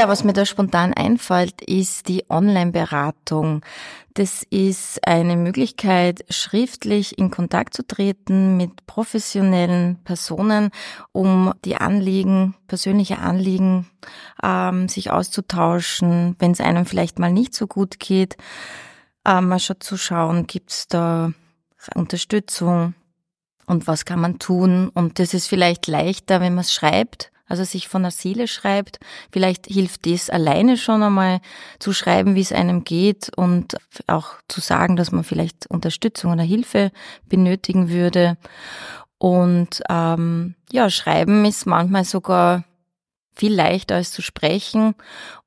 Ja, was mir da spontan einfällt, ist die Online-Beratung. Das ist eine Möglichkeit, schriftlich in Kontakt zu treten mit professionellen Personen, um die Anliegen, persönliche Anliegen, ähm, sich auszutauschen, wenn es einem vielleicht mal nicht so gut geht, mal schon zu schauen, gibt es da Unterstützung und was kann man tun. Und das ist vielleicht leichter, wenn man es schreibt also sich von der Seele schreibt. Vielleicht hilft das alleine schon einmal zu schreiben, wie es einem geht und auch zu sagen, dass man vielleicht Unterstützung oder Hilfe benötigen würde. Und ähm, ja, schreiben ist manchmal sogar viel leichter als zu sprechen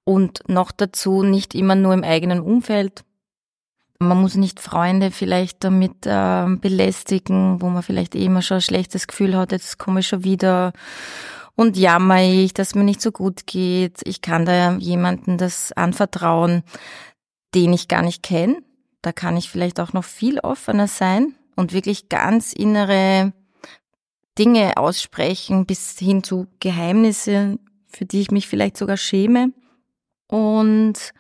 und noch dazu nicht immer nur im eigenen Umfeld. Man muss nicht Freunde vielleicht damit äh, belästigen, wo man vielleicht eh immer schon ein schlechtes Gefühl hat, jetzt komme ich schon wieder und jammer ich, dass mir nicht so gut geht. Ich kann da jemanden das anvertrauen, den ich gar nicht kenne. Da kann ich vielleicht auch noch viel offener sein und wirklich ganz innere Dinge aussprechen, bis hin zu Geheimnisse, für die ich mich vielleicht sogar schäme. Und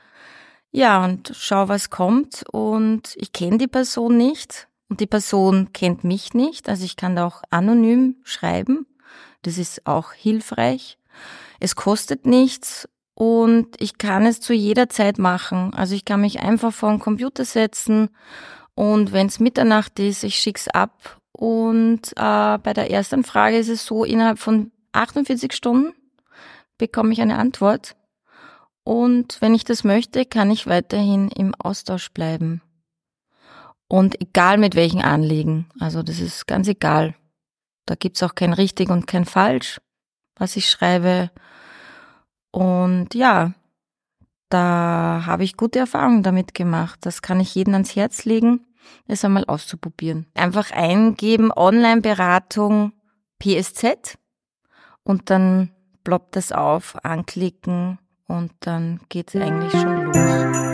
ja, und schau, was kommt. Und ich kenne die Person nicht und die Person kennt mich nicht. Also ich kann da auch anonym schreiben das ist auch hilfreich. Es kostet nichts und ich kann es zu jeder Zeit machen. Also ich kann mich einfach vor den Computer setzen und wenn es Mitternacht ist, ich schick's ab. Und äh, bei der ersten Frage ist es so, innerhalb von 48 Stunden bekomme ich eine Antwort. Und wenn ich das möchte, kann ich weiterhin im Austausch bleiben. Und egal mit welchen Anliegen. Also das ist ganz egal. Da gibt's auch kein richtig und kein falsch, was ich schreibe. Und ja, da habe ich gute Erfahrungen damit gemacht. Das kann ich jedem ans Herz legen, es einmal auszuprobieren. Einfach eingeben, Online-Beratung PSZ und dann ploppt das auf, anklicken und dann geht's eigentlich schon los.